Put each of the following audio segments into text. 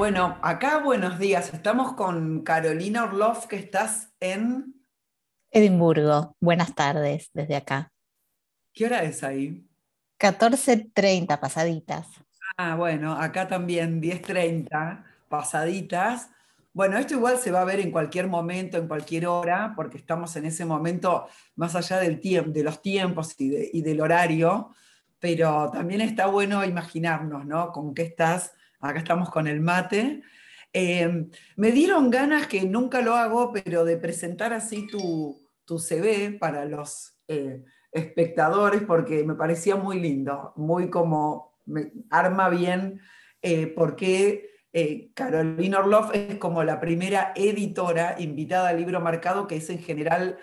Bueno, acá buenos días. Estamos con Carolina Orloff, que estás en... Edimburgo. Buenas tardes desde acá. ¿Qué hora es ahí? 14.30 pasaditas. Ah, bueno, acá también 10.30 pasaditas. Bueno, esto igual se va a ver en cualquier momento, en cualquier hora, porque estamos en ese momento más allá del tiempo, de los tiempos y, y, del horario, pero también está bueno imaginarnos, ¿no? Con qué estás acá estamos con el mate. Eh, me dieron ganas, que nunca lo hago, pero de presentar así tu, tu CV para los eh, espectadores, porque me parecía muy lindo, muy como, me arma bien, eh, porque Carolina Orloff es como la primera editora invitada al libro marcado, que es en general,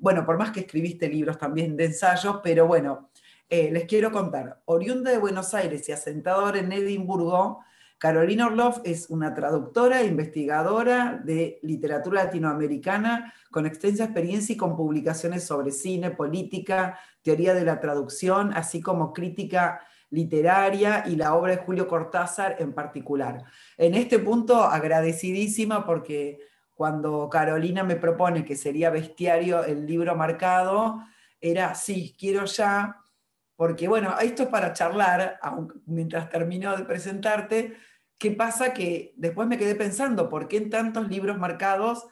bueno, por más que escribiste libros también de ensayos, pero bueno, eh, les quiero contar, oriunda de Buenos Aires y asentadora en Edimburgo, Carolina Orloff es una traductora e investigadora de literatura latinoamericana con extensa experiencia y con publicaciones sobre cine, política, teoría de la traducción, así como crítica literaria y la obra de Julio Cortázar en particular. En este punto, agradecidísima porque cuando Carolina me propone que sería bestiario el libro marcado, era, sí, quiero ya porque bueno, esto es para charlar, mientras termino de presentarte, ¿qué pasa? Que después me quedé pensando, ¿por qué en tantos libros marcados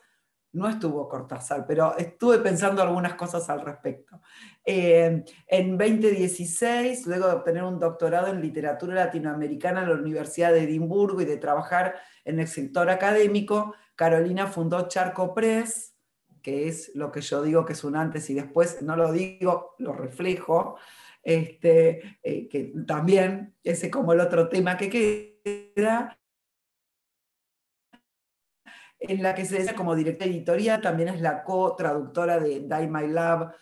no estuvo Cortázar? Pero estuve pensando algunas cosas al respecto. Eh, en 2016, luego de obtener un doctorado en literatura latinoamericana en la Universidad de Edimburgo y de trabajar en el sector académico, Carolina fundó Charco Press, que es lo que yo digo que es un antes y después, no lo digo, lo reflejo, este, eh, que también ese como el otro tema que queda, en la que se dice como directora editorial, también es la co-traductora de Die My Love,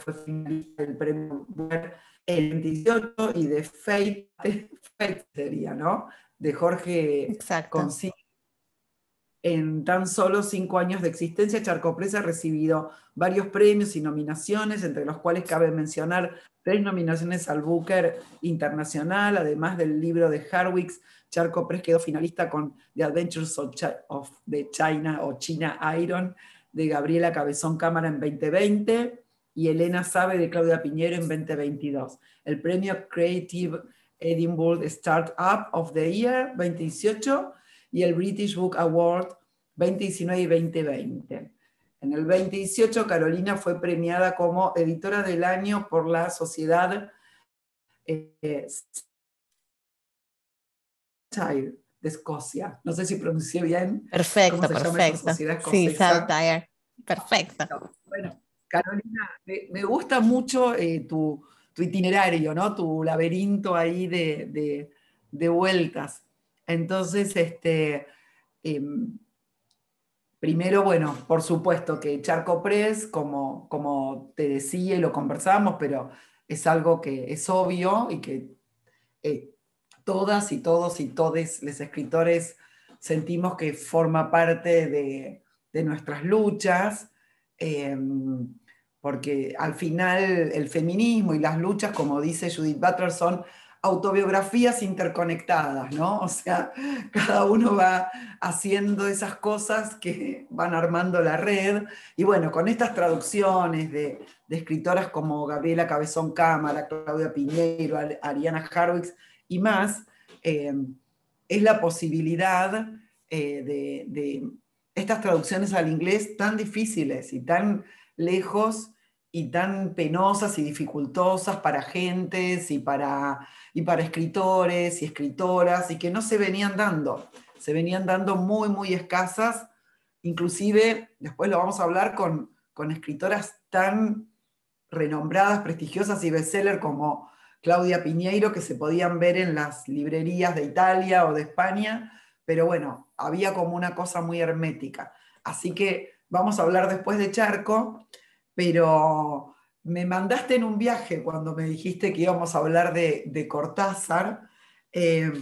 fue finalista del premio el 28 y de Fate, Fate sería, ¿no? De Jorge Consiglio en tan solo cinco años de existencia, Charcopresa ha recibido varios premios y nominaciones, entre los cuales cabe mencionar tres nominaciones al Booker Internacional, además del libro de Harwicks. Charcopress quedó finalista con The Adventures of, the China o China Iron de Gabriela Cabezón Cámara en 2020 y Elena Sabe de Claudia Piñero en 2022. El premio Creative Edinburgh Startup of the Year 2018 y el British Book Award 2019 y 2020. En el 2018, Carolina fue premiada como editora del año por la Sociedad eh, de Escocia. No sé si pronuncié bien. Perfecto, perfecto. Sí, Saltire. Perfecto. Bueno, Carolina, me, gusta mucho eh, tu, itinerario, ¿no? Tu laberinto ahí de, de vueltas. Entonces, este, em, primero, bueno, por supuesto que Charco Press, como, como te decía y lo conversamos, pero es algo que es obvio y que eh, todas y todos y todes los escritores sentimos que forma parte de, nuestras luchas, em, porque al final el feminismo y las luchas, como dice Judith Butler, son autobiografías interconectadas, ¿no? O sea, cada uno va haciendo esas cosas que van armando la red. Y bueno, con estas traducciones de, escritoras como Gabriela Cabezón Cámara, Claudia Piñeiro, Ariana Harwicks y más, eh, es la posibilidad eh, de estas traducciones al inglés tan difíciles y tan lejos y tan penosas y dificultosas para gentes y para, y para escritores y escritoras y que no se venían dando, se venían dando muy, muy escasas, inclusive después lo vamos a hablar con, con escritoras tan renombradas, prestigiosas y bestseller como Claudia Piñeiro, que se podían ver en las librerías de Italia o de España, pero bueno, había como una cosa muy hermética. Así que vamos a hablar después de Charco, pero me mandaste en un viaje cuando me dijiste que íbamos a hablar de, Cortázar, eh,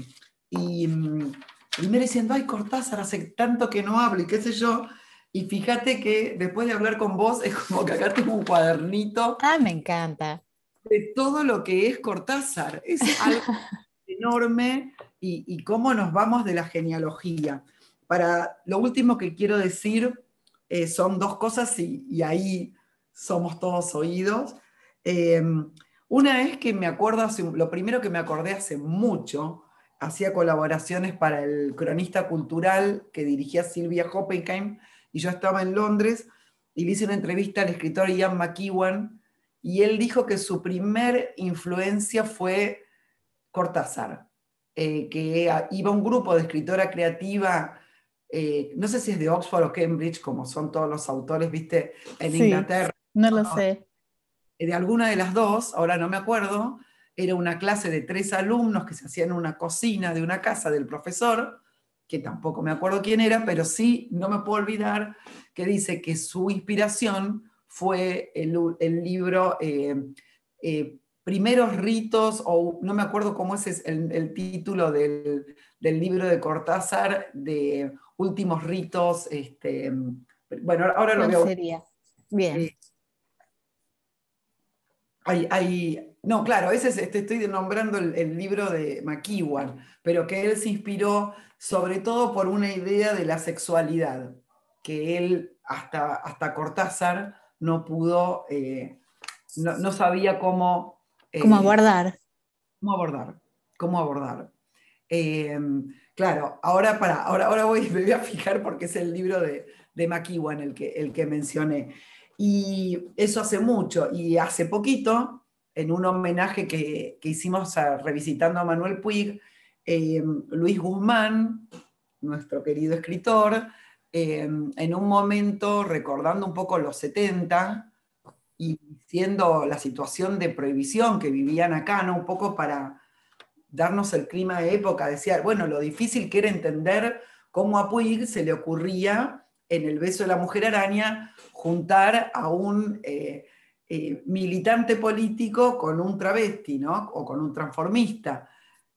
y mm, primero diciendo, ay, Cortázar, hace tanto que no hablo y qué sé yo, y fíjate que después de hablar con vos es como que acá tengo un cuadernito. Ah, me encanta. De todo lo que es Cortázar. Es algo enorme y, cómo nos vamos de la genealogía. Para lo último que quiero decir eh, son dos cosas y, ahí somos todos oídos. Em, una es que me acuerdo, lo primero que me acordé hace mucho, hacía colaboraciones para el cronista cultural que dirigía Silvia Hoppenheim, y yo estaba en Londres y le hice una entrevista al escritor Ian McEwan, y él dijo que su primer influencia fue Cortázar, eh, que iba un grupo de escritora creativa, eh, no sé si es de Oxford o Cambridge, como son todos los autores, viste, en Inglaterra. No lo sé. De alguna de las dos, ahora no me acuerdo, era una clase de tres alumnos que se hacían en una cocina de una casa del profesor, que tampoco me acuerdo quién era, pero sí no me puedo olvidar que dice que su inspiración fue el, libro eh, eh, Primeros ritos, o no me acuerdo cómo es el, título del, libro de Cortázar, de Últimos ritos. Este, bueno, ahora lo veo. sería? Bien. Eh, hay, no, claro, ese es, te estoy nombrando el, libro de McEwan, pero que él se inspiró sobre todo por una idea de la sexualidad, que él hasta, hasta Cortázar no pudo, eh, no, sabía cómo... Eh, ¿Cómo abordar? ¿Cómo abordar? ¿Cómo abordar? Eh, claro, ahora, para, ahora, ahora voy, me voy a fijar porque es el libro de, de McEwan el que, el que mencioné. Y eso hace mucho. Y hace poquito, en un homenaje que, hicimos revisitando a Manuel Puig, eh, Luis Guzmán, nuestro querido escritor, eh, en un momento recordando un poco los 70 y siendo la situación de prohibición que vivían acá, ¿no? un poco para darnos el clima de época, decía, bueno, lo difícil que era entender cómo a Puig se le ocurría en el beso de la mujer araña juntar a un eh, eh, militante político con un travesti, ¿no? O con un transformista.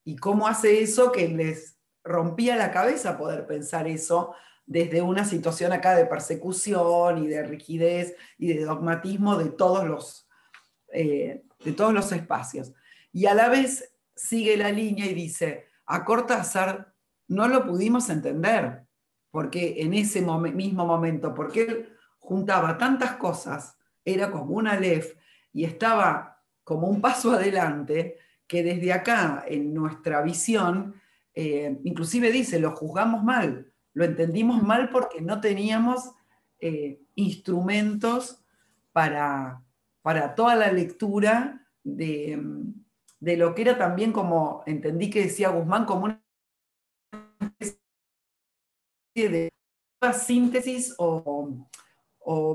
¿Y cómo hace eso que les rompía la cabeza poder pensar eso desde una situación acá de persecución y de rigidez y de dogmatismo de todos los, eh, de todos los espacios? Y a la vez sigue la línea y dice, a Cortázar no lo pudimos entender, porque en ese mismo momento, porque él juntaba tantas cosas era como una LEF y estaba como un paso adelante que desde acá, en nuestra visión, eh, inclusive dice, lo juzgamos mal, lo entendimos mal porque no teníamos eh, instrumentos para, para toda la lectura de, de, lo que era también como, entendí que decía Guzmán, como una de síntesis o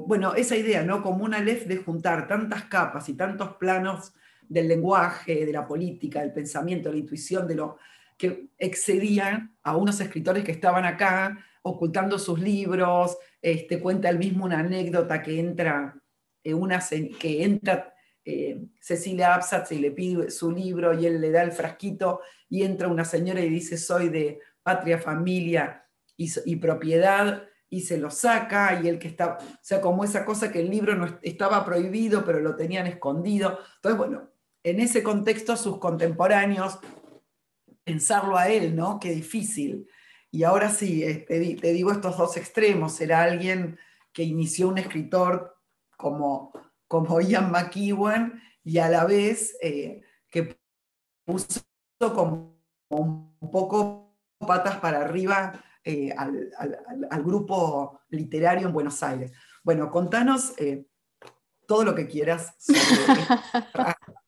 bueno, esa idea, ¿no? Como una lef de juntar tantas capas y tantos planos del lenguaje, de la política, del pensamiento, de la intuición, de lo que excedían a unos escritores que estaban acá ocultando sus libros, este, cuenta él mismo una anécdota que entra, eh, una, que entra eh, Cecilia Absatz y le pide su libro y él le da el frasquito y entra una señora y dice soy de patria, familia y, propiedad y se lo saca, y el que está, o sea, como esa cosa que el libro no estaba prohibido, pero lo tenían escondido. Entonces, bueno, en ese contexto sus contemporáneos, pensarlo a él, ¿no? Qué difícil. Y ahora sí, eh, te, digo estos dos extremos, era alguien que inició un escritor como, como Ian McEwan y a la vez eh, que puso como un poco patas para arriba eh, al, grupo literario en Buenos Aires. Bueno, contanos eh, todo lo que quieras.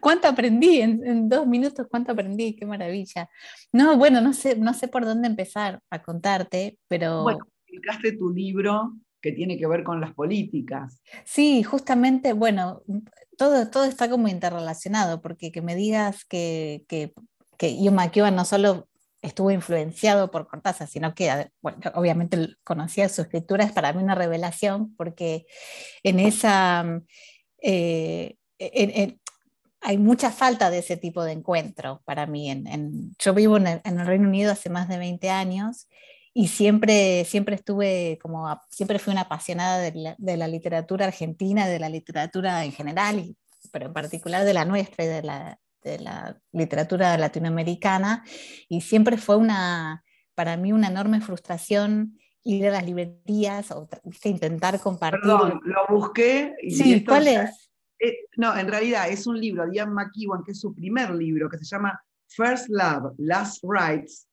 ¿Cuánto aprendí? En, dos minutos, ¿cuánto aprendí? Qué maravilla. No, bueno, no sé, no sé por dónde empezar a contarte, pero... Bueno, publicaste tu libro que tiene que ver con las políticas. Sí, justamente, bueno, todo, todo está como interrelacionado, porque que me digas que, que, que no solo estuvo influenciado por Cortázar, sino que obviamente conocía su escritura, es para mí una revelación, porque en esa... Eh, hay mucha falta de ese tipo de encuentro para mí. En, yo vivo en el, Reino Unido hace más de 20 años y siempre, siempre estuve como, siempre fui una apasionada de la, de la literatura argentina, de la literatura en general, pero en particular de la nuestra y de la, la literatura latinoamericana y siempre fue una, para mí una enorme frustración ir a las librerías o intentar compartir. Perdón, lo busqué. Y sí, ¿cuál es? Eh, no, en realidad es un libro de Ian McEwan, que es su primer libro, que se llama First Love, Last Rites,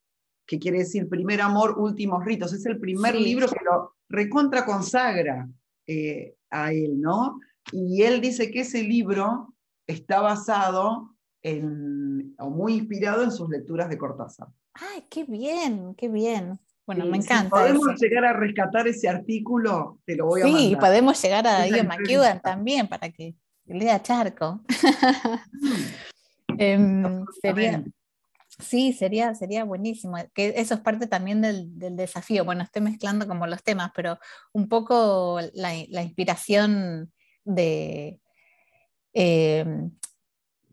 que quiere decir primer amor, últimos ritos. Es el primer libro que lo recontra consagra eh, a él, ¿no? Y él dice que ese libro está basado en, o muy inspirado en sus lecturas de Cortázar. ¡Ay, qué bien, qué bien! Bueno, me encanta. Si podemos llegar a rescatar ese artículo, te lo voy a mandar. Sí, podemos llegar a Ian McEwan también para que lea Charco. Em, sería, sí, sería, sería buenísimo. Que eso es parte también del, desafío. Bueno, estoy mezclando como los temas, pero un poco la, inspiración de, em,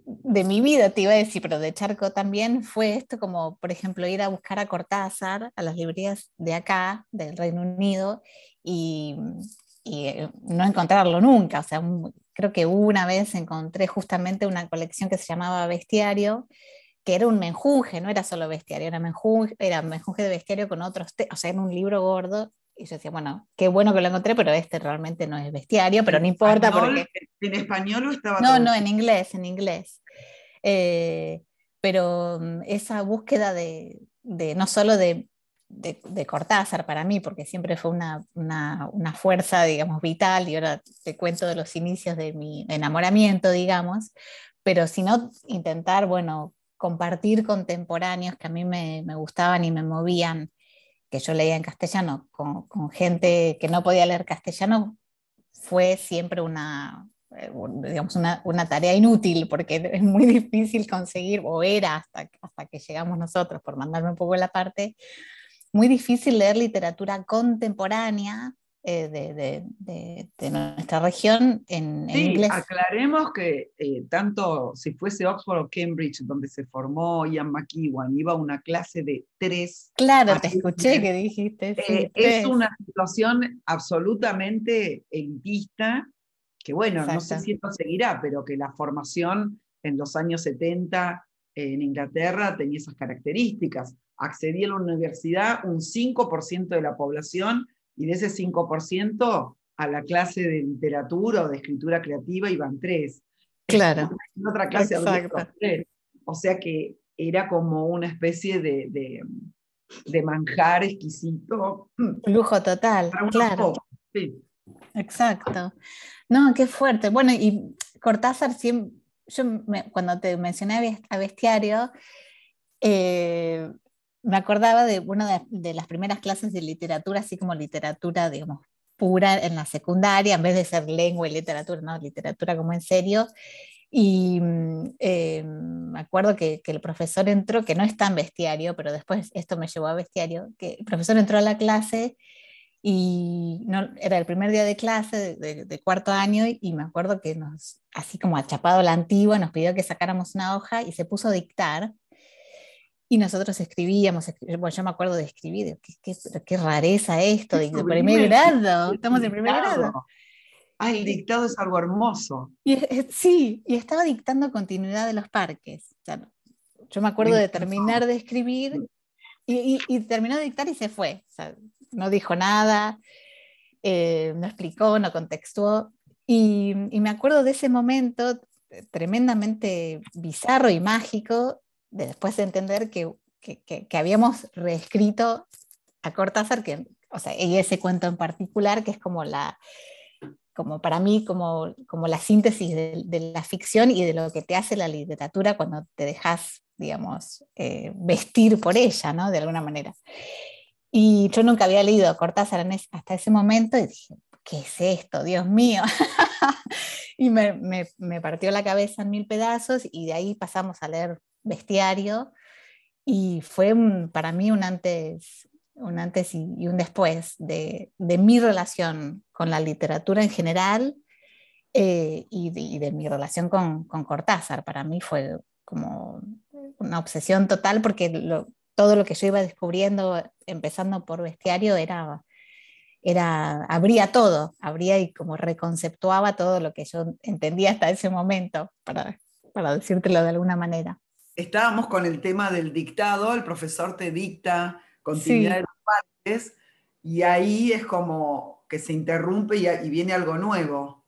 de mi vida, te iba a decir, pero de Charco también, fue esto como, por ejemplo, ir a buscar a Cortázar a las librerías de acá, del Reino Unido, y, eh, no encontrarlo nunca. O sea, creo que una vez encontré justamente una colección que se llamaba Bestiario, que era un menjunje, no era solo bestiario, era menjunje, era menjunje de bestiario con otros, o sea, era un libro gordo y yo decía, bueno, qué bueno que lo encontré, pero este realmente no es bestiario, pero no importa porque... ¿En español o estaba.? No, no, en inglés, en inglés. Eh, pero mm, esa búsqueda de, de no solo de, de, de, Cortázar para mí, porque siempre fue una, una, una, fuerza, digamos, vital, y ahora te cuento de los inicios de mi enamoramiento, digamos, pero sino intentar, bueno, compartir contemporáneos que a mí me, me gustaban y me movían que yo leía en castellano con, gente que no podía leer castellano fue siempre una, eh, digamos, una, una, tarea inútil porque es muy difícil conseguir, o era hasta, hasta que llegamos nosotros, por mandarme un poco la parte, muy difícil leer literatura contemporánea eh, de, nuestra región en, sí, inglés. Aclaremos que eh, tanto si fuese Oxford o Cambridge, donde se formó Ian McEwan, iba a una clase de tres. Claro, te escuché que dijiste. Eh, es una situación absolutamente elitista, que bueno, no sé si esto seguirá, pero que la formación en los años 70 en Inglaterra tenía esas características. Accedía a la universidad un 5% de la población y de ese 5% a la clase de literatura o de escritura creativa iban tres. Claro. En otra clase tres. O sea que era como una especie de, de, manjar exquisito. Lujo total, claro. Sí. Exacto. No, qué fuerte. Bueno, y Cortázar siempre, yo cuando te mencioné a Bestiario, eh, me acordaba de una de, las primeras clases de literatura, así como literatura, digamos, pura en la secundaria, en vez de ser lengua y literatura, no, literatura como en serio. Y mm, eh, me acuerdo que, el profesor entró, que no es tan bestiario, pero después esto me llevó a bestiario, que el profesor entró a la clase y no, era el primer día de clase de, de, cuarto año y me acuerdo que nos, así como achapado la antigua, nos pidió que sacáramos una hoja y se puso a dictar y nosotros escribíamos, bueno, yo me acuerdo de escribir, qué, qué, rareza esto, de, primer, grado, estamos en primer grado. Ah, el dictado es algo hermoso. Y, sí, y estaba dictando continuidad de los parques. yo me acuerdo de terminar de escribir y, y, terminó de dictar y se fue. no dijo nada, eh, no explicó, no contextuó. Y, y, me acuerdo de ese momento tremendamente bizarro y mágico después de entender que, habíamos reescrito a Cortázar, que, o sea, y ese cuento en particular, que es como la, como para mí, como, como la síntesis de, la ficción y de lo que te hace la literatura cuando te dejas, digamos, eh, vestir por ella, ¿no? De alguna manera. Y yo nunca había leído a Cortázar hasta ese momento y dije, ¿qué es esto? Dios mío. y me, me, me, partió la cabeza en mil pedazos y de ahí pasamos a leer bestiario y fue para mí un antes, un antes y, un después de, mi relación con la literatura en general eh, y, de, mi relación con, Cortázar. Para mí fue como una obsesión total porque todo lo que yo iba descubriendo, empezando por bestiario, era, era, abría todo, abría y como reconceptuaba todo lo que yo entendía hasta ese momento para para decírtelo de alguna manera. Estábamos con el tema del dictado, el profesor te dicta continuidad de las partes, y ahí es como que se interrumpe y, viene algo nuevo.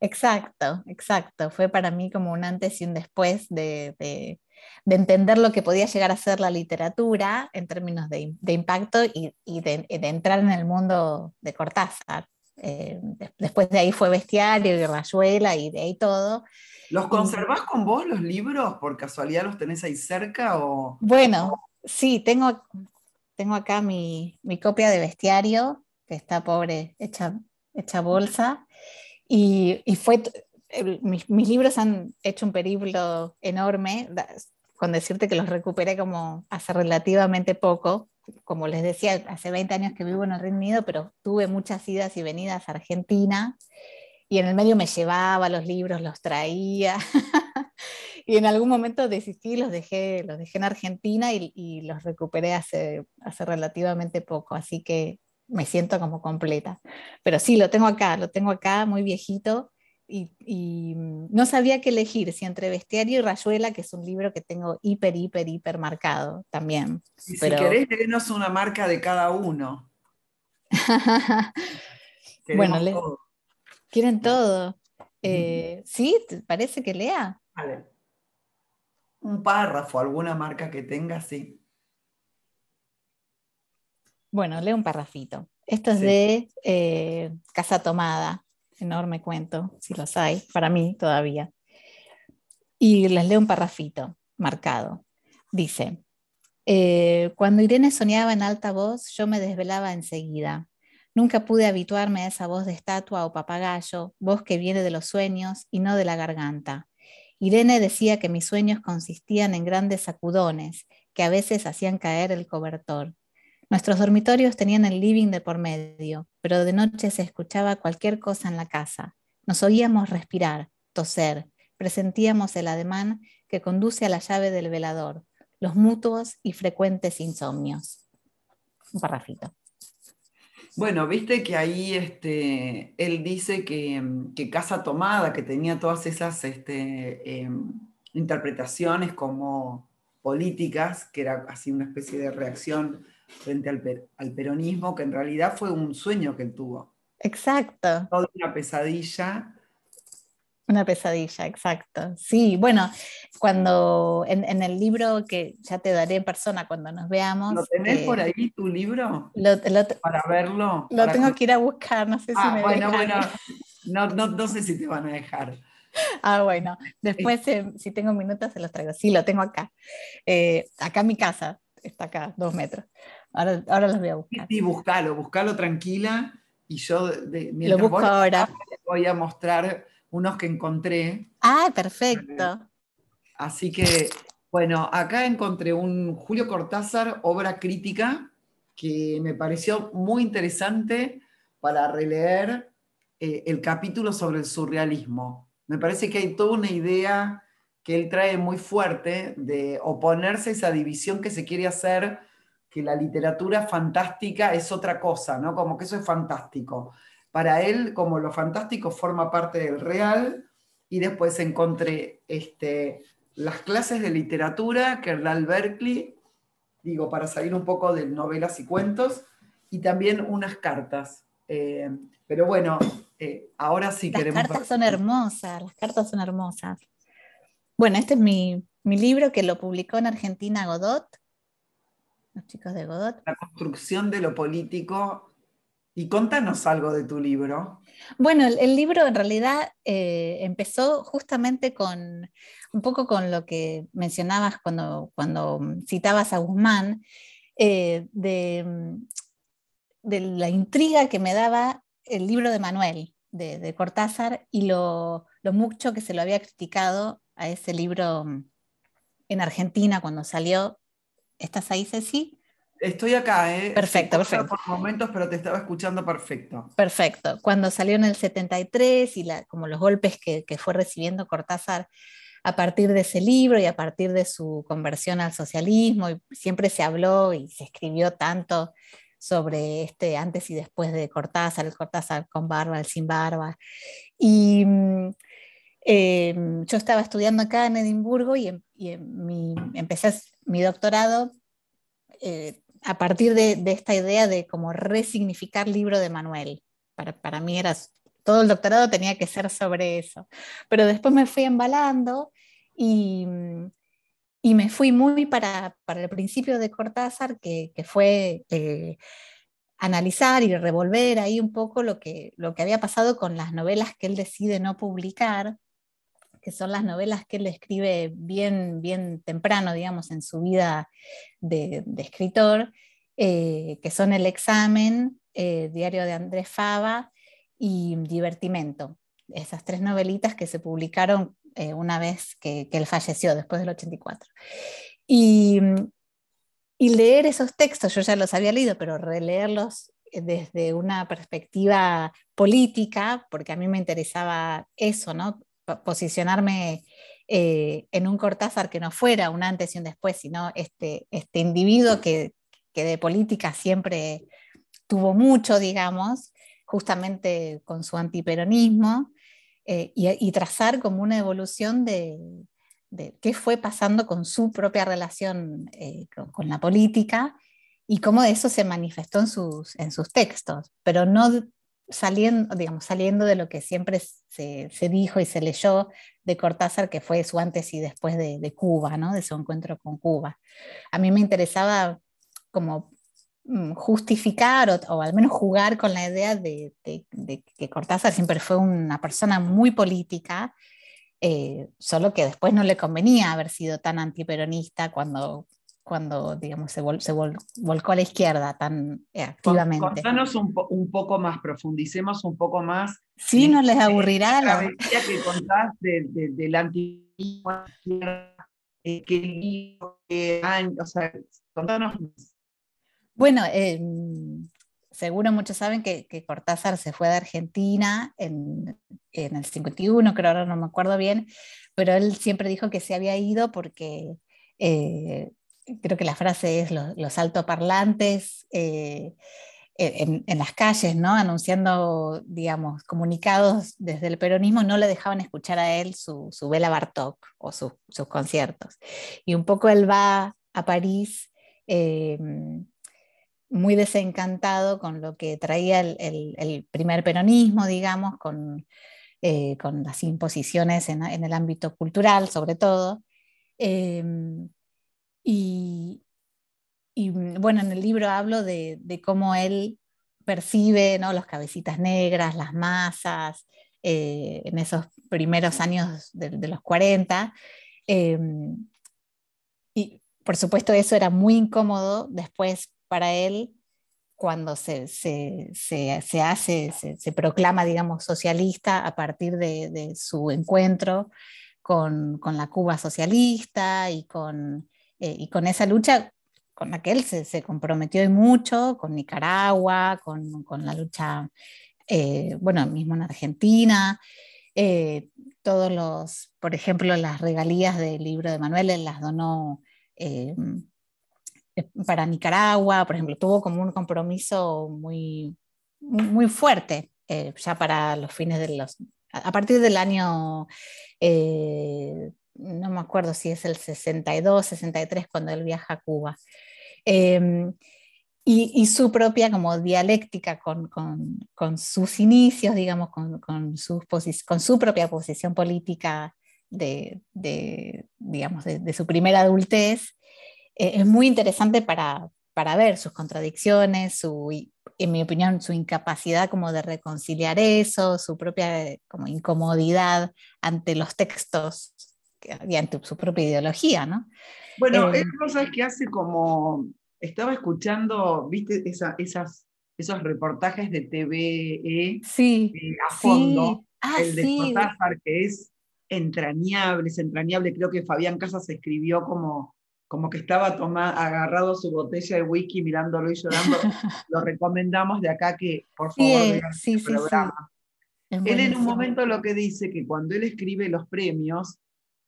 Exacto, exacto. Fue para mí como un antes y un después de, entender lo que podía llegar a ser la literatura en términos de, impacto y, de, entrar en el mundo de Cortázar. Eh, después de ahí fue Bestiario y Rayuela y de ahí todo. ¿Los conservás con vos los libros? ¿Por casualidad los tenés ahí cerca? O... Bueno, sí, tengo, tengo acá mi, copia de bestiario, que está pobre, hecha, hecha bolsa, y, fue, mis, libros han hecho un periplo enorme, con decirte que los recuperé como hace relativamente poco, como les decía, hace 20 años que vivo en el Reino Unido, pero tuve muchas idas y venidas a Argentina, y en el medio me llevaba los libros, los traía. y en algún momento desistí, los dejé, los dejé en Argentina y, los recuperé hace, hace relativamente poco, así que me siento como completa. Pero sí, lo tengo acá, lo tengo acá muy viejito y, no sabía qué elegir, si entre Bestiario y Rayuela, que es un libro que tengo hiper, hiper, hiper marcado también. Si querés, denos una marca de cada uno. bueno, quieren todo. Eh, ¿Sí? ¿Parece que lea? Vale un párrafo, alguna marca que tenga, sí. Bueno, leo un párrafito. Esto es de eh, Casa Tomada, enorme cuento, si los hay, para mí todavía. Y les leo un párrafito marcado. Dice, eh, cuando Irene soñaba en alta voz, yo me desvelaba enseguida. Nunca pude habituarme a esa voz de estatua o papagayo, voz que viene de los sueños y no de la garganta. Irene decía que mis sueños consistían en grandes sacudones que a veces hacían caer el cobertor. Nuestros dormitorios tenían el living de por medio, pero de noche se escuchaba cualquier cosa en la casa. Nos oíamos respirar, toser, presentíamos el ademán que conduce a la llave del velador, los mutuos y frecuentes insomnios. Un parrafito. Bueno, viste que ahí este, él dice que, Casa Tomada, que tenía todas esas este, em, interpretaciones como políticas, que era así una especie de reacción frente al, peronismo, que en realidad fue un sueño que él tuvo. Exacto. Toda una pesadilla una pesadilla, exacto. Sí, bueno, cuando en, el libro que ya te daré en persona cuando nos veamos. ¿Lo tenés por eh, ahí tu libro? para verlo. Lo tengo que ir a buscar, no sé si ah, me Bueno, bueno, no, no, no, sé si te van a dejar. Ah, bueno, después eh, si tengo minutos se los traigo. Sí, lo tengo acá. Eh, acá en mi casa, está acá, dos metros. Ahora, ahora los voy a buscar. Sí, buscalo, buscalo tranquila y yo de, lo busco ahora. voy a mostrar unos que encontré. Ah, perfecto. Así que, bueno, acá encontré un Julio Cortázar, obra crítica, que me pareció muy interesante para releer eh, el capítulo sobre el surrealismo. Me parece que hay toda una idea que él trae muy fuerte de oponerse a esa división que se quiere hacer, que la literatura fantástica es otra cosa, ¿no? Como que eso es fantástico para él como lo fantástico forma parte del real y después encontré este, las clases de literatura que el Berkeley, digo, para salir un poco de novelas y cuentos, y también unas cartas. Eh, pero bueno, eh, ahora sí queremos... Las cartas son hermosas, las cartas son hermosas. Bueno, este es mi, mi libro que lo publicó en Argentina Godot, los chicos de Godot. La construcción de lo político y contanos algo de tu libro. Bueno, el, libro en realidad eh, empezó justamente con un poco con lo que mencionabas cuando, cuando citabas a Guzmán, eh, de, de, la intriga que me daba el libro de Manuel, de, Cortázar, y lo, lo, mucho que se lo había criticado a ese libro en Argentina cuando salió. ¿Estás ahí, Ceci? Estoy acá, ¿eh? Perfecto, perfecto. Por momentos, pero te estaba escuchando perfecto. Perfecto. Cuando salió en el 73 y la, como los golpes que, que, fue recibiendo Cortázar a partir de ese libro y a partir de su conversión al socialismo, y siempre se habló y se escribió tanto sobre este antes y después de Cortázar, el Cortázar con barba, el sin barba. Y, Em, yo estaba estudiando acá en Edimburgo y, em, empecé mi doctorado eh, a partir de, esta idea de como resignificar libro de Manuel. Para, para mí era, todo el doctorado tenía que ser sobre eso. Pero después me fui embalando y, y me fui muy para, para, el principio de Cortázar, que, que fue eh, analizar y revolver ahí un poco lo que, lo que había pasado con las novelas que él decide no publicar, que son las novelas que él escribe bien, bien temprano, digamos, en su vida de, escritor, eh, que son El examen, eh, Diario de Andrés Fava y Divertimento. Esas tres novelitas que se publicaron eh, una vez que, él falleció, después del 84. Y, y leer esos textos, yo ya los había leído, pero releerlos desde una perspectiva política, porque a mí me interesaba eso, ¿no? Posicionarme eh, en un Cortázar que no fuera un antes y un después, sino este, este individuo que, de política siempre tuvo mucho, digamos, justamente con su antiperonismo, eh, y, trazar como una evolución de, qué fue pasando con su propia relación eh, con, la política y cómo eso se manifestó en sus, en sus textos, pero no saliendo, digamos, saliendo de lo que siempre se, dijo y se leyó de Cortázar, que fue su antes y después de, Cuba, ¿no? de su encuentro con Cuba. A mí me interesaba como mm, justificar o, al menos jugar con la idea de, que Cortázar siempre fue una persona muy política, eh, solo que después no le convenía haber sido tan antiperonista cuando cuando digamos, se, volcó a la izquierda tan eh, activamente. Contanos un, poco más, profundicemos un poco más. Sí, no les aburrirá. La idea que contás del antiperonismo, eh, qué libro, qué año, o sea, contanos Bueno, em, seguro muchos saben que, Cortázar se fue de Argentina en, en, el 51, creo ahora no me acuerdo bien, pero él siempre dijo que se había ido porque eh, creo que la frase es los, altoparlantes eh, en, las calles, ¿no? anunciando, digamos, comunicados desde el peronismo, no le dejaban escuchar a él su, su Bela Bartok o sus conciertos. Y un poco él va a París eh, muy desencantado con lo que traía el, primer peronismo, digamos, con, eh, con las imposiciones en, el ámbito cultural, sobre todo. Y, mm, bueno, en el libro hablo de, cómo él percibe ¿no? los cabecitas negras, las masas, eh, en esos primeros años de, los 40. Em, y por supuesto eso era muy incómodo después para él cuando se, hace, se, proclama, digamos, socialista a partir de, su encuentro con, con, la Cuba socialista y con eh, y con esa lucha con la que él se, comprometió mucho, con Nicaragua, con, con la lucha, eh, bueno, mismo en Argentina, eh, todos los, por ejemplo, las regalías del libro de Manuel, él las donó para Nicaragua, por ejemplo, tuvo como un compromiso muy, muy fuerte ya para los fines de los, a partir del año no me acuerdo si es el 62, 63, cuando él viaja a Cuba. Em, y, su propia como dialéctica con, con, sus inicios, digamos, con, con, con su propia posición política de, de digamos, de, su primera adultez, eh, es muy interesante para, para ver sus contradicciones, su, en mi opinión, su incapacidad como de reconciliar eso, su propia como incomodidad ante los textos ante su propia ideología, ¿no? Bueno, eh, es cosas que hace como, estaba escuchando, viste, esas, esos reportajes de TVE sí, eh, a fondo, ah, el de Cortázar, que es entrañable, es entrañable, creo que Fabián Casas escribió como, como que estaba tomado, agarrado su botella de whisky mirándolo y llorando, lo recomendamos de acá que por favor vean sí, sí, programa. Él en un momento lo que dice que cuando él escribe los premios,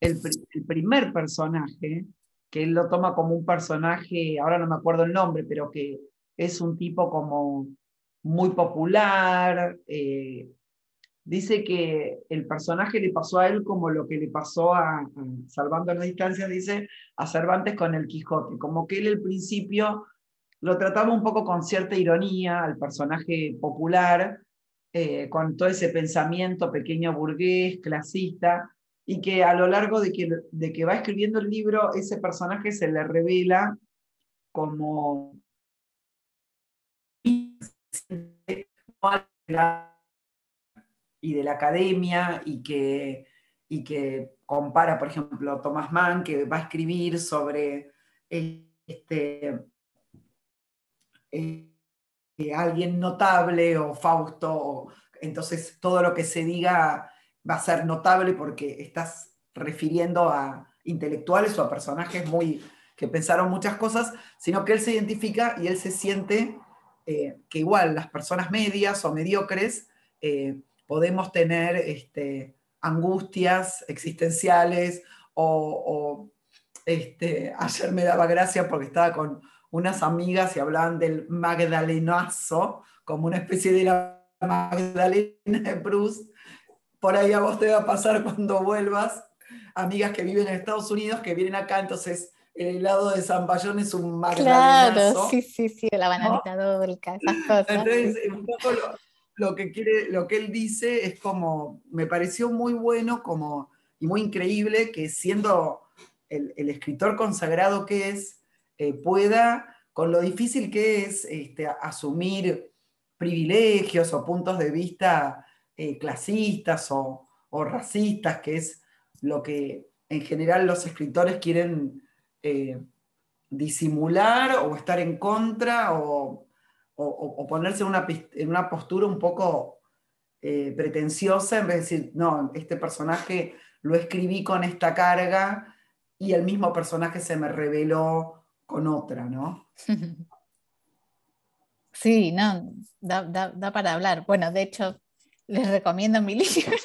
el, primer personaje, que él lo toma como un personaje, ahora no me acuerdo el nombre, pero que es un tipo como muy popular, eh, dice que el personaje le pasó a él como lo que le pasó a, salvando la distancia, dice, a Cervantes con el Quijote, como que él al principio lo trataba un poco con cierta ironía al personaje popular, eh, con todo ese pensamiento pequeño burgués, clasista, y que a lo largo de que, de que va escribiendo el libro, ese personaje se le revela como y de la academia y que, y que compara, por ejemplo, Thomas Mann, que va a escribir sobre este, eh, alguien notable o Fausto, entonces todo lo que se diga va a ser notable porque estás refiriendo a intelectuales o a personajes muy que pensaron muchas cosas, sino que él se identifica y él se siente eh, que igual las personas medias o mediocres eh, podemos tener este, angustias existenciales o, este, ayer me daba gracia porque estaba con unas amigas y hablaban del magdalenazo como una especie de la Magdalena de Proust. Por ahí a vos te va a pasar cuando vuelvas, amigas que viven en Estados Unidos, que vienen acá, entonces el helado de San Bayón es un magdalenazo. Claro, sí, sí, sí, la bananita ¿no? esas cosas. Entonces, un poco lo, lo que, quiere, lo que él dice es como, me pareció muy bueno como, y muy increíble que siendo el, escritor consagrado que es, eh, pueda, con lo difícil que es este, asumir privilegios o puntos de vista eh, clasistas o, racistas, que es lo que en general los escritores quieren eh, disimular o estar en contra o o, ponerse en una, en una, postura un poco eh, pretenciosa en vez de decir, no, este personaje lo escribí con esta carga y el mismo personaje se me reveló con otra, ¿no? Sí, no, da, para hablar. Bueno, de hecho, les recomiendo mi libro.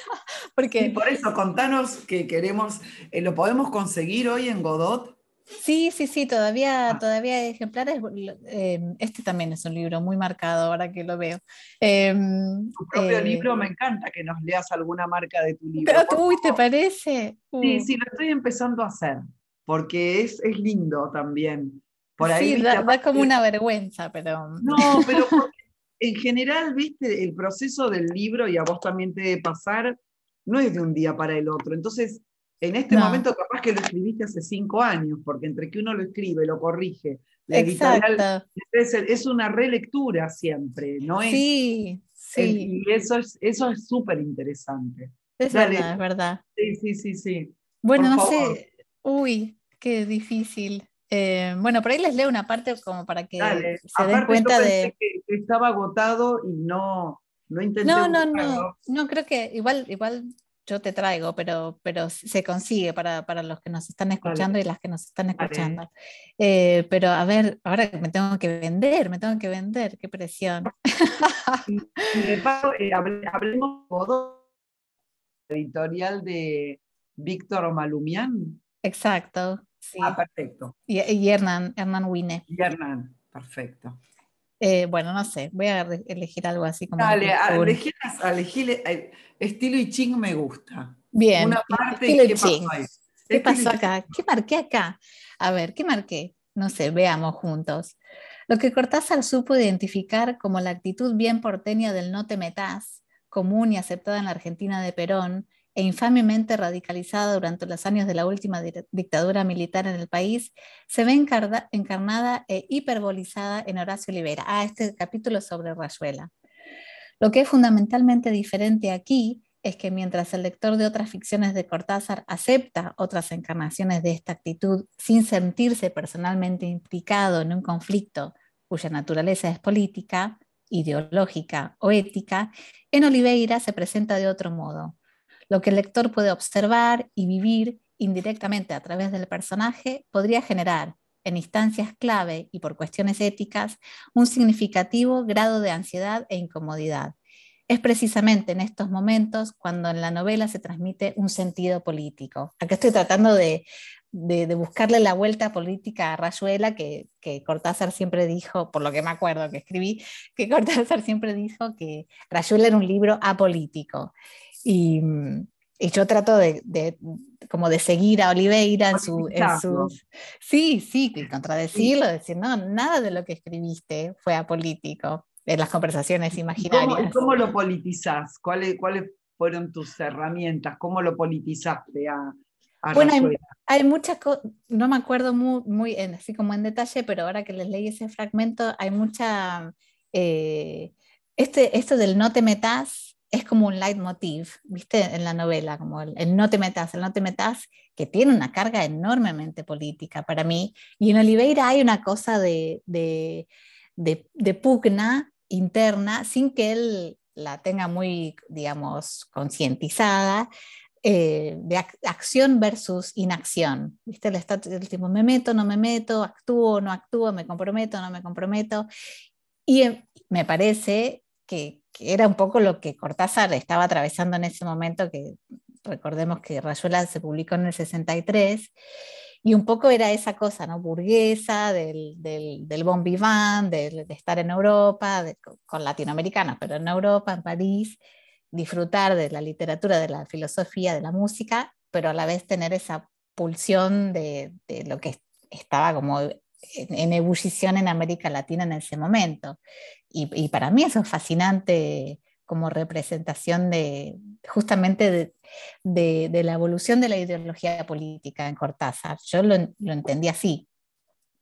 Porque... Y por eso, contanos que queremos, eh, ¿lo podemos conseguir hoy en Godot? Sí, sí, sí, todavía, ah. todavía hay ejemplares. Em, este también es un libro muy marcado ahora que lo veo. Em, tu propio eh, libro, me encanta que nos leas alguna marca de tu libro. Uy, ¿te parece? Sí, sí, lo estoy empezando a hacer, porque es, es lindo también. Por ahí, sí, da, como una vergüenza, pero... No, pero en general, viste, el proceso del libro, y a vos también te debe pasar, no es de un día para el otro. Entonces, en este momento capaz que lo escribiste hace cinco años, porque entre que uno lo escribe, lo corrige, la editorial, es, una relectura siempre, ¿no es? Sí, sí. y eso es eso es súper interesante. Es verdad, es verdad. Sí, sí, sí, sí. Bueno, no sé, uy, qué difícil. Eh, bueno, por ahí les leo una parte como para que se den cuenta de... Que, estaba agotado y no, no intenté. No, no, no, no, creo que igual, igual yo te traigo, pero, pero se consigue para, los que nos están escuchando y las que nos están escuchando. Eh, pero a ver, ahora me tengo que vender, me tengo que vender, qué presión. Eh, hablemos editorial de Víctor Malumián. Exacto. Ah, perfecto. Y, Hernán, Hernán Wine. Y Hernán, perfecto. Eh, bueno, no sé, voy a elegir algo así como. Dale, elegir, eh, estilo y ching me gusta. Bien. Una parte ¿qué pasó ¿Qué pasó acá? ¿Qué marqué acá? A ver, ¿qué marqué? No sé, veamos juntos. Lo que Cortázar supo identificar como la actitud bien porteña del no te metas, común y aceptada en la Argentina de Perón, e infamemente radicalizada durante los años de la última dictadura militar en el país, se ve encarnada e hiperbolizada en Horacio Olivera. Ah, este capítulo sobre Rayuela. Lo que es fundamentalmente diferente aquí es que mientras el lector de otras ficciones de Cortázar acepta otras encarnaciones de esta actitud sin sentirse personalmente implicado en un conflicto cuya naturaleza es política, ideológica o ética, en Oliveira se presenta de otro modo, lo que el lector puede observar y vivir indirectamente a través del personaje podría generar, en instancias clave y por cuestiones éticas, un significativo grado de ansiedad e incomodidad. es precisamente en estos momentos cuando en la novela se transmite un sentido político. Acá estoy tratando de, buscarle la vuelta política a Rayuela, que, que, Cortázar siempre dijo, por lo que me acuerdo que escribí, que Cortázar siempre dijo que Rayuela era un libro apolítico. Y, y yo trato de, como de seguir a Oliveira en, su, sus... Sí, sí, contradecirlo, decir, no, nada de lo que escribiste fue apolítico en las conversaciones imaginarias. ¿Cómo, cómo lo politizás? ¿Cuáles, ¿Cuáles fueron tus herramientas? ¿Cómo lo politizaste a, bueno, hay, muchas cosas, no me acuerdo muy, muy así como en detalle, pero ahora que les leí ese fragmento, hay mucha... Eh, este, esto del no te metas es como un leitmotiv, ¿viste? En la novela, como el, no te metas, el no te metas, que tiene una carga enormemente política para mí. Y en Oliveira hay una cosa de, de, de, pugna interna, sin que él la tenga muy, digamos, concientizada, eh, de acción versus inacción. ¿Viste? El, el tipo, me meto, no me meto, actúo, no actúo, me comprometo, no me comprometo. Y eh, me parece que, era un poco lo que Cortázar estaba atravesando en ese momento, que recordemos que Rayuela se publicó en el 63, y un poco era esa cosa, ¿no? Burguesa, del, del, del bon vivant, de, estar en Europa, con latinoamericanos, pero en Europa, en París, disfrutar de la literatura, de la filosofía, de la música, pero a la vez tener esa pulsión de, de lo que estaba como en, ebullición en América Latina en ese momento. Y, para mí eso es fascinante como representación de justamente de, la evolución de la ideología política en Cortázar. Yo lo, entendí así.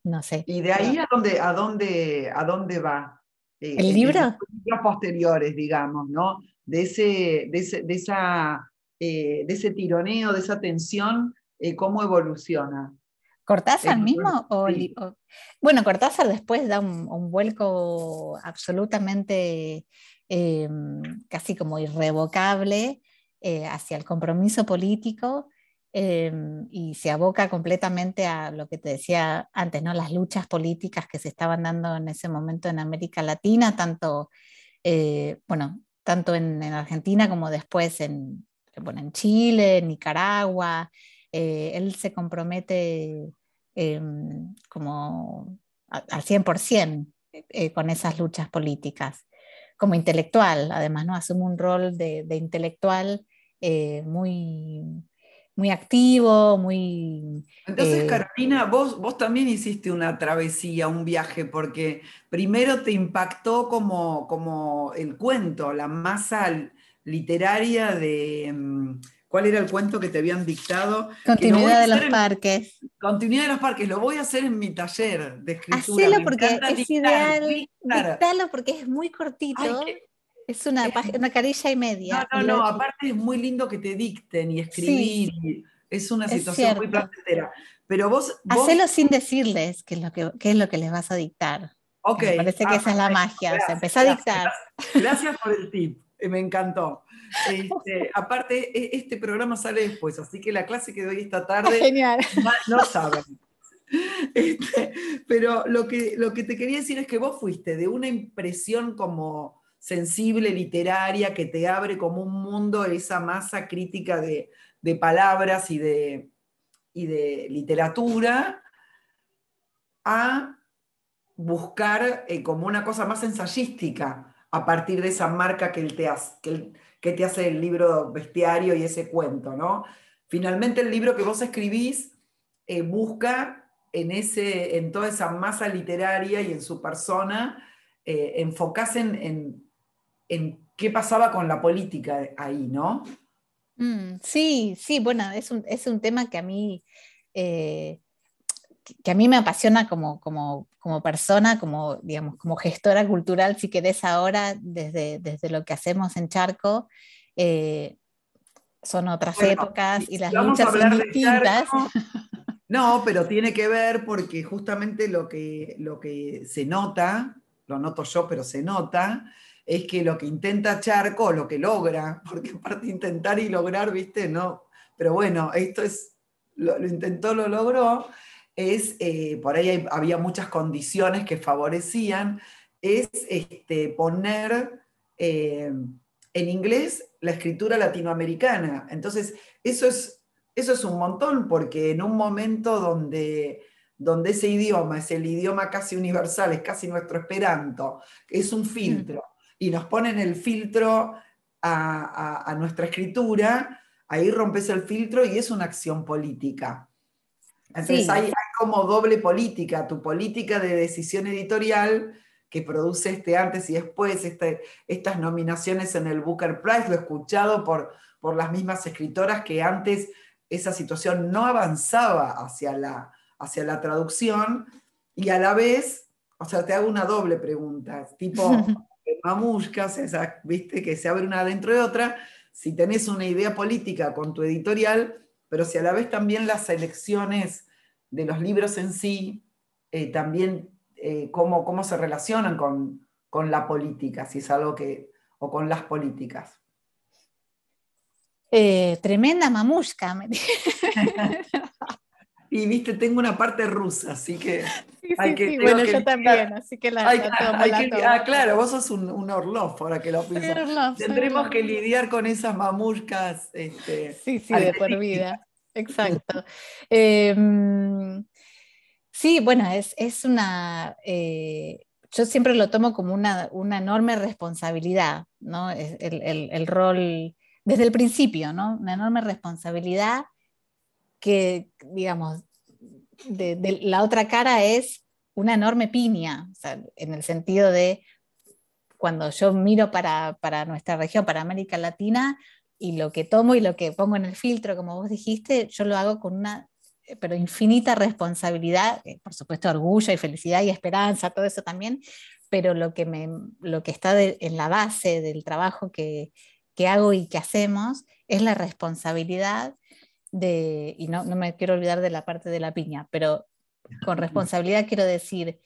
No sé. ¿Y de ahí a dónde, a dónde, a dónde va? Eh, ¿El libro? Los posteriores, digamos, ¿no? De ese, de ese, de esa, eh, de ese tironeo, de esa tensión, eh, ¿cómo evoluciona? ¿Cortázar mismo? O, bueno, Cortázar después da un, vuelco absolutamente em, casi como irrevocable eh, hacia el compromiso político em, y se aboca completamente a lo que te decía antes, ¿no? las luchas políticas que se estaban dando en ese momento en América Latina, tanto, eh, bueno, tanto en, Argentina como después en, en Chile, en Nicaragua. Eh, él se compromete em, como al 100% eh, con esas luchas políticas, como intelectual, además, ¿no? Asume un rol de, intelectual eh, muy, muy activo, muy... Entonces, Carolina, vos, vos también hiciste una travesía, un viaje, porque primero te impactó como, como el cuento, la masa literaria de... ¿Cuál era el cuento que te habían dictado? Continuidad de los parques. Continuidad de los parques, lo voy a hacer en mi taller de escritura. Hacelo porque es ideal. Dictalo porque es muy cortito. es una, una carilla y media. No, no, no, aparte es muy lindo que te dicten y escribir. es una situación muy placentera. Pero vos, Hacelo sin decirles qué es lo que, qué es lo que les vas a dictar. Ok. Me parece que ah, esa es la magia. o sea, empezá a dictar. Gracias por el tip. Me encantó. Este, aparte, e, este programa sale después, así que la clase que doy esta tarde Genial. no saben. Este, pero lo que, lo que te quería decir es que vos fuiste de una impresión como sensible, literaria, que te abre como un mundo esa masa crítica de, palabras y de, y de literatura, a buscar eh, como una cosa más ensayística a partir de esa marca que, te hace, que, te hace el libro bestiario y ese cuento, ¿no? Finalmente el libro que vos escribís eh, busca en, ese, en toda esa masa literaria y en su persona, eh, enfocarse en, qué pasaba con la política ahí, ¿no? Mm, sí, sí, bueno, es un, tema que a mí eh, que a mí me apasiona como, como, como, persona, como, digamos, como gestora cultural, si querés ahora, desde, desde lo que hacemos en Charco. Eh, son otras épocas y las luchas son distintas. no, pero tiene que ver porque justamente lo que, lo que se nota, lo noto yo, pero se nota, es que lo que intenta Charco, lo que logra, porque aparte intentar y lograr, viste, no, pero bueno, esto es, lo, lo intentó, lo logró, es, eh, por ahí había muchas condiciones que favorecían, es este, poner, eh, en inglés la escritura latinoamericana. Entonces, eso es, eso es un montón, porque en un momento donde, donde ese idioma es el idioma casi universal, es casi nuestro esperanto, es un filtro, y nos ponen el filtro a, nuestra escritura, ahí rompes el filtro y es una acción política. Entonces hay, como doble política, tu política de decisión editorial que produce este antes y después, este, estas nominaciones en el Booker Prize, lo he escuchado por, por las mismas escritoras que antes esa situación no avanzaba hacia la, hacia la traducción y a la vez, o sea, te hago una doble pregunta, tipo mamuscas, esa, viste, que se abre una dentro de otra, si tenés una idea política con tu editorial, pero si a la vez también las elecciones de los libros en sí, eh, también eh, cómo, cómo, se relacionan con, con, la política, si es algo que, o con las políticas. Eh, tremenda mamushka. y viste, tengo una parte rusa, así que... Sí, sí, sí. bueno, yo también, así que la, Ah, claro, vos sos un, un Orlov, ahora que lo pienso. Tendremos que lidiar con esas mamushkas. Este, sí, sí, de por vida. Exacto. Em, sí, bueno, es, es una... Eh, yo siempre lo tomo como una, una enorme responsabilidad, ¿no? El, el, el rol desde el principio, ¿no? Una enorme responsabilidad que, digamos, la otra cara es una enorme piña, en el sentido de cuando yo miro para, nuestra región, para América Latina, y lo que tomo y lo que pongo en el filtro, como vos dijiste, yo lo hago con una pero infinita responsabilidad, eh, por supuesto orgullo y felicidad y esperanza, todo eso también, pero lo que, me, lo que está en la base del trabajo que, que hago y que hacemos es la responsabilidad y no, no me quiero olvidar de la parte de la piña, pero con responsabilidad quiero decir,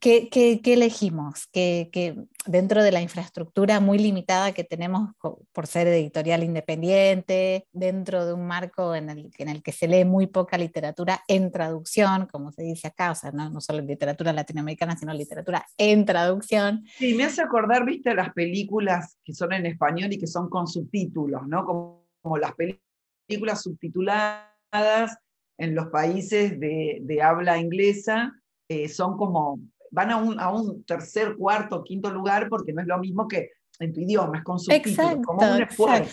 ¿Qué, qué, qué, elegimos? Que, dentro de la infraestructura muy limitada que tenemos por ser editorial independiente, dentro de un marco en el, en el, que se lee muy poca literatura en traducción, como se dice acá, o sea, no, no solo literatura latinoamericana, sino literatura en traducción. Sí, me hace acordar, viste, las películas que son en español y que son con subtítulos, ¿no? Como, como las películas películas subtituladas en los países de, habla inglesa eh, son como, van a un, a un, tercer, cuarto, quinto lugar porque no es lo mismo que en tu idioma, es con subtítulos, como un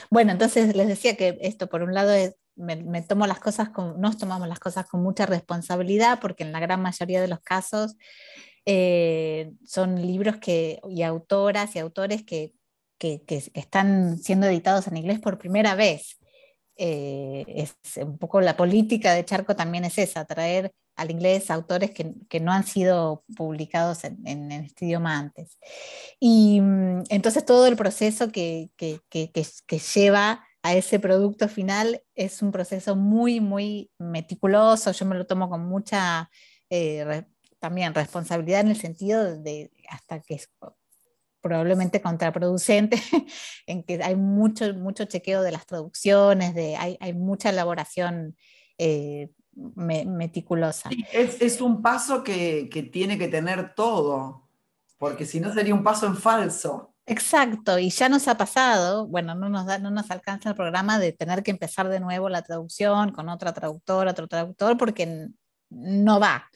Bueno, entonces les decía que esto por un lado es, me, tomo las cosas con, nos tomamos las cosas con mucha responsabilidad porque en la gran mayoría de los casos eh, son libros que, y autoras y autores que, que, que, están siendo editados en inglés por primera vez. Eh, es un poco la política de Charco también es esa, traer al inglés autores que, que no han sido publicados en, en, este idioma antes. Y mm, entonces todo el proceso que, que, que, lleva a ese producto final es un proceso muy, muy meticuloso, yo me lo tomo con mucha... Eh, también responsabilidad en el sentido de hasta que probablemente contraproducente, en que hay mucho, mucho chequeo de las traducciones, de, hay, hay mucha elaboración eh, meticulosa. es, es, un paso que, que, tiene que tener todo, porque si no sería un paso en falso. Exacto, y ya nos ha pasado, bueno, no nos, da, no nos alcanza el programa de tener que empezar de nuevo la traducción con otra traductora, otro traductor, porque no va.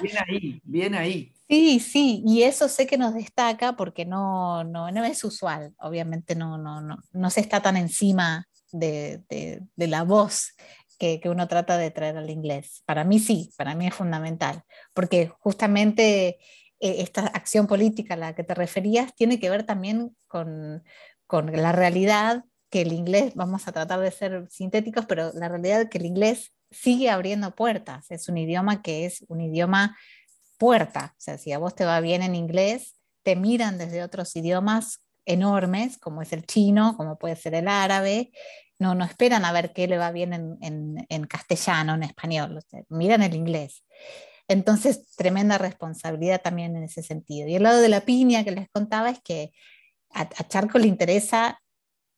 Bien ahí, bien ahí. Sí, sí, y eso sé que nos destaca porque no, no, no es usual, obviamente no, no, no, no se está tan encima de, de, la voz que, que, uno trata de traer al inglés. Para mí sí, para mí es fundamental, porque justamente eh, esta acción política a la que te referías tiene que ver también con, con la realidad que el inglés, vamos a tratar de ser sintéticos, pero la realidad que el inglés sigue abriendo puertas, es un idioma que es un idioma puerta. O sea, si a vos te va bien en inglés, te miran desde otros idiomas enormes, como es el chino, como puede ser el árabe. No, no esperan a ver qué le va bien en, castellano, en español. miran el inglés. Entonces, tremenda responsabilidad también en ese sentido. Y el lado de la piña que les contaba es que a, Charco le interesa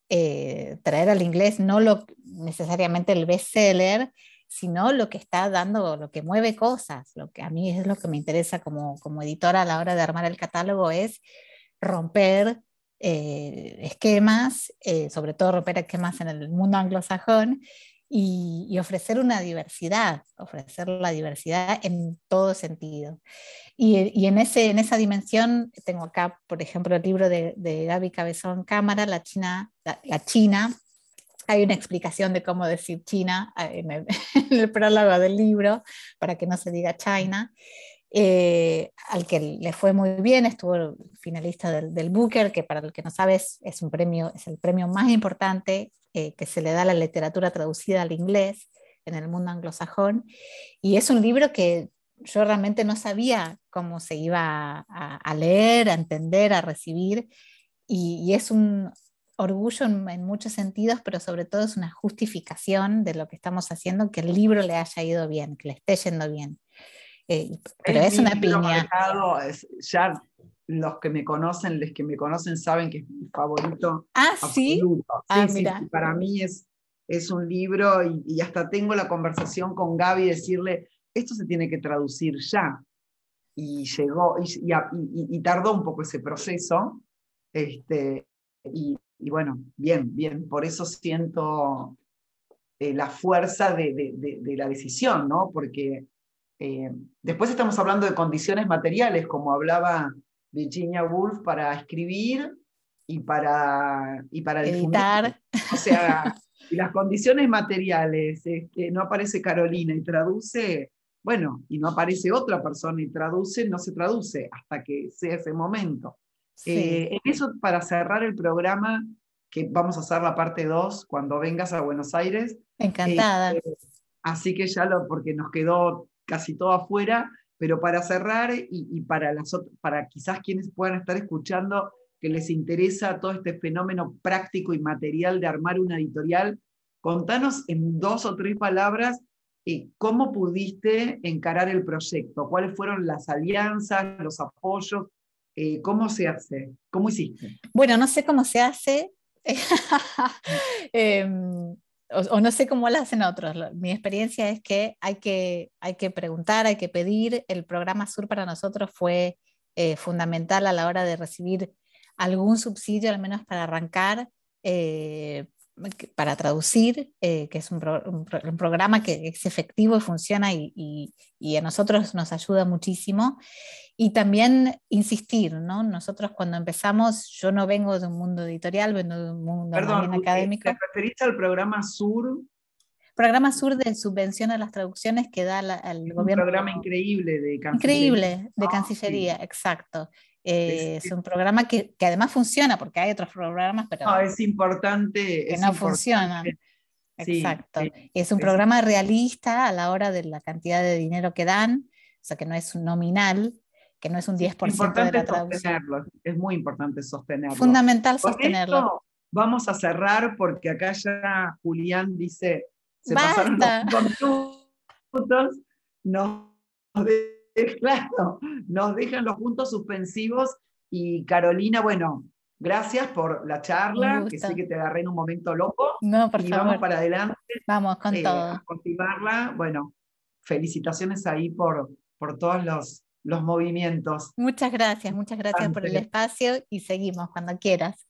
eh, traer al inglés no lo, necesariamente el bestseller, sino lo que está dando, lo que mueve cosas. Lo que a mí es lo que me interesa como, como editora a la hora de armar el catálogo es romper eh, esquemas, eh, sobre todo romper esquemas en el mundo anglosajón, y, ofrecer una diversidad, ofrecer la diversidad en todo sentido. Y, en, ese, en esa dimensión tengo acá, por ejemplo, el libro de, de Gaby Cabezón Cámara, La China, la, China. Hay una explicación de cómo decir China eh, en el, prólogo del libro, para que no se diga China. Eh, al que le fue muy bien, estuvo finalista del, del, Booker, que para el que no sabe es, un premio, es el premio más importante eh, que se le da a la literatura traducida al inglés en el mundo anglosajón. Y es un libro que yo realmente no sabía cómo se iba a, leer, a entender, a recibir. Y, es un orgullo en, en, muchos sentidos, pero sobre todo es una justificación de lo que estamos haciendo, que el libro le haya ido bien, que le esté yendo bien. Eh, pero es, una piña. ya los que me conocen, los que me conocen saben que es mi favorito. Ah, sí. Ah, para mí es, es un libro y, hasta tengo la conversación con Gaby decirle, esto se tiene que traducir ya. Y llegó, y, y, tardó un poco ese proceso. Este, y, bueno, bien, bien, por eso siento eh, la fuerza de, de, de, la decisión, ¿no? Porque eh, después estamos hablando de condiciones materiales, como hablaba Virginia Woolf, para escribir y para, y para editar. O sea, las condiciones materiales, que no aparece Carolina y traduce, bueno, y no aparece otra persona y traduce, no se traduce hasta que sea ese momento. Eh, en eso, para cerrar el programa, que vamos a hacer la parte 2 cuando vengas a Buenos Aires. Encantada. Eh, así que ya lo, porque nos quedó casi todo afuera, pero para cerrar y, para, las, para quizás quienes puedan estar escuchando que les interesa todo este fenómeno práctico y material de armar una editorial, contanos en dos o tres palabras eh, cómo pudiste encarar el proyecto, cuáles fueron las alianzas, los apoyos, eh, cómo se hace, cómo hiciste. Bueno, no sé cómo se hace. Em, o, no sé cómo lo hacen otros. Mi experiencia es que hay, que hay que preguntar, hay que pedir. El programa Sur para nosotros fue eh, fundamental a la hora de recibir algún subsidio, al menos para arrancar, eh, para traducir, eh, que es un, programa que es efectivo y funciona y, y, a nosotros nos ayuda muchísimo. Y también insistir, ¿no? Nosotros cuando empezamos, yo no vengo de un mundo editorial, vengo de un mundo Perdón, académico. ¿Te referiste al programa Sur? Programa Sur de subvención a las traducciones que da el gobierno. Un programa increíble de Cancillería. Increíble, de ah, Cancillería, exacto. Eh, es, un programa que, que, además funciona, porque hay otros programas, pero. No, es importante. Que no funcionan. Exacto. es un programa realista a la hora de la cantidad de dinero que dan, o sea que no es un nominal, que no es un 10% de la traducción. Es muy importante sostenerlo. Fundamental sostenerlo. vamos a cerrar porque acá ya Julián dice, se pasaron los puntos, nos, claro, nos dejan los puntos suspensivos y Carolina, bueno, gracias por la charla, que sé que te agarré en un momento loco. No, por y vamos para adelante. Vamos con eh, todo. A continuarla. Bueno, felicitaciones ahí por, por todos los los movimientos. Muchas gracias, muchas gracias por el espacio y seguimos cuando quieras.